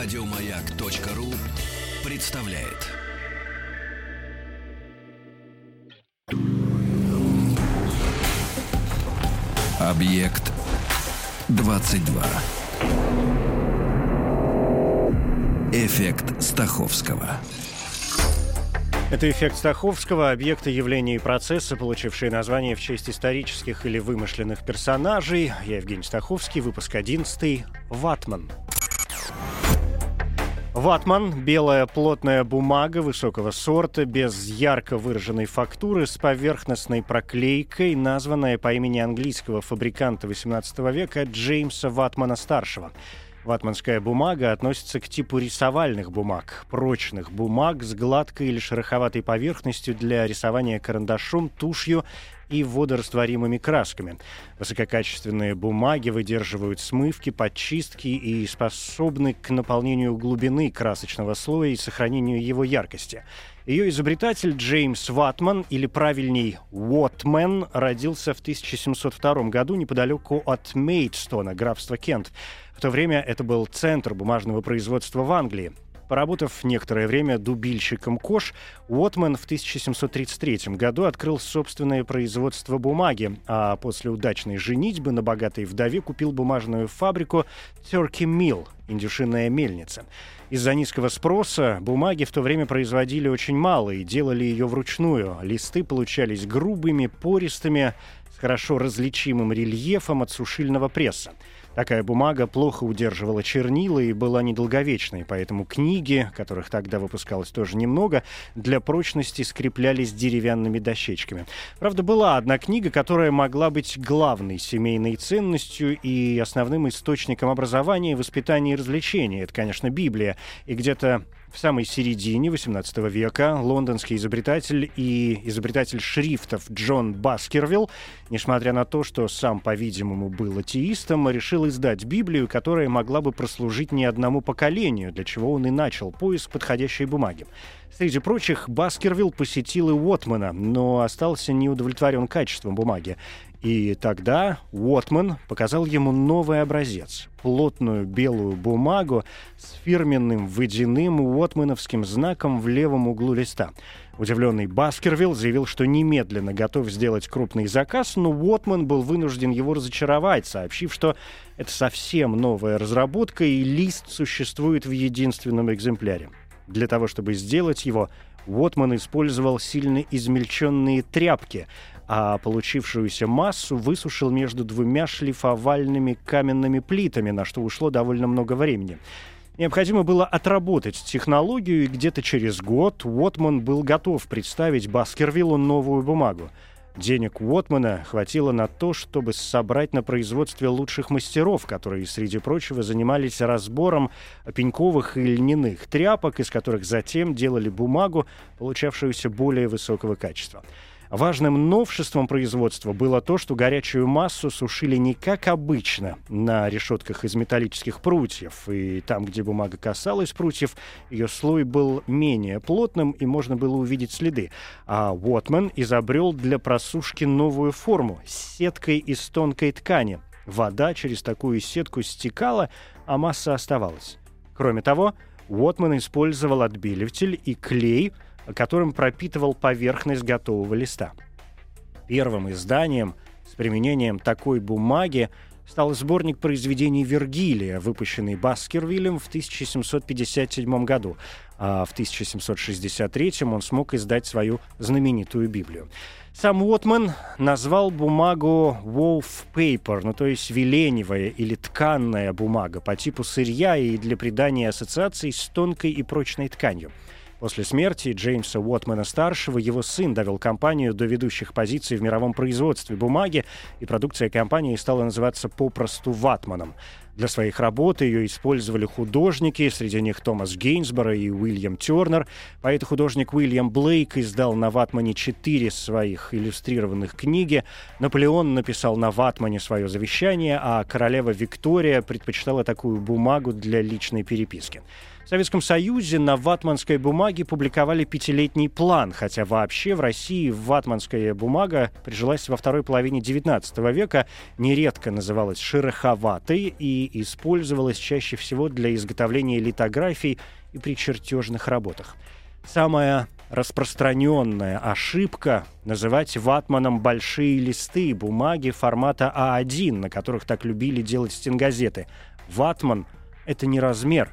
Радиомаяк.ру представляет. Объект 22. Эффект Стаховского. Это эффект Стаховского, объекты явления и процесса, получившие название в честь исторических или вымышленных персонажей. Я Евгений Стаховский, выпуск 11. «Ватман». Ватман – белая плотная бумага высокого сорта, без ярко выраженной фактуры, с поверхностной проклейкой, названная по имени английского фабриканта XVIII века Джеймса Ватмана-старшего. Ватманская бумага относится к типу рисовальных бумаг, прочных бумаг с гладкой или шероховатой поверхностью для рисования карандашом, тушью и водорастворимыми красками. Высококачественные бумаги выдерживают смывки, подчистки и способны к наполнению глубины красочного слоя и сохранению его яркости. Ее изобретатель Джеймс Ватман, или правильней Уотмен, родился в 1702 году неподалеку от Мейдстона, графства Кент. В то время это был центр бумажного производства в Англии. Поработав некоторое время дубильщиком кож, Уотман в 1733 году открыл собственное производство бумаги, а после удачной женитьбы на богатой вдове купил бумажную фабрику Turkey Mill, индюшиная мельница. Из-за низкого спроса бумаги в то время производили очень мало и делали ее вручную. Листы получались грубыми, пористыми, с хорошо различимым рельефом от сушильного пресса. Такая бумага плохо удерживала чернила и была недолговечной, поэтому книги, которых тогда выпускалось тоже немного, для прочности скреплялись деревянными дощечками. Правда, была одна книга, которая могла быть главной семейной ценностью и основным источником образования, воспитания и развлечения. Это, конечно, Библия. И где-то в самой середине XVIII века лондонский изобретатель и изобретатель шрифтов Джон Баскервилл, несмотря на то, что сам, по-видимому, был атеистом, решил издать Библию, которая могла бы прослужить не одному поколению, для чего он и начал поиск подходящей бумаги. Среди прочих, Баскервилл посетил и Уотмана, но остался неудовлетворен качеством бумаги. И тогда Уотман показал ему новый образец — плотную белую бумагу с фирменным водяным уотмановским знаком в левом углу листа. Удивленный Баскервилл заявил, что немедленно готов сделать крупный заказ, но Уотман был вынужден его разочаровать, сообщив, что это совсем новая разработка и лист существует в единственном экземпляре. Для того, чтобы сделать его, Уотман использовал сильно измельченные тряпки, а получившуюся массу высушил между двумя шлифовальными каменными плитами, на что ушло довольно много времени. Необходимо было отработать технологию, и где-то через год Уотман был готов представить Баскервиллу новую бумагу. Денег Уотмана хватило на то, чтобы собрать на производстве лучших мастеров, которые, среди прочего, занимались разбором пеньковых и льняных тряпок, из которых затем делали бумагу, получавшуюся более высокого качества. Важным новшеством производства было то, что горячую массу сушили не как обычно на решетках из металлических прутьев, и там, где бумага касалась прутьев, ее слой был менее плотным, и можно было увидеть следы. А Уотман изобрел для просушки новую форму сеткой из тонкой ткани. Вода через такую сетку стекала, а масса оставалась. Кроме того, Уотман использовал отбеливатель и клей — которым пропитывал поверхность готового листа. Первым изданием с применением такой бумаги стал сборник произведений Вергилия, выпущенный Баскервиллем в 1757 году, а в 1763 он смог издать свою знаменитую Библию. Сам Уотман назвал бумагу wolf paper, ну то есть веленевая или тканная бумага по типу сырья и для придания ассоциаций с тонкой и прочной тканью – После смерти Джеймса Уотмана-старшего его сын довел компанию до ведущих позиций в мировом производстве бумаги, и продукция компании стала называться попросту «Ватманом». Для своих работ ее использовали художники, среди них Томас Гейнсборо и Уильям Тернер. Поэт-художник Уильям Блейк издал на ватмане четыре своих иллюстрированных книги. Наполеон написал на ватмане свое завещание, а королева Виктория предпочитала такую бумагу для личной переписки. В Советском Союзе на ватманской бумаге публиковали пятилетний план, хотя вообще в России ватманская бумага прижилась во второй половине XIX века, нередко называлась шероховатой и использовалась чаще всего для изготовления литографий и при чертежных работах. Самая распространенная ошибка — называть ватманом большие листы бумаги формата А1, на которых так любили делать стенгазеты. Ватман — это не размер,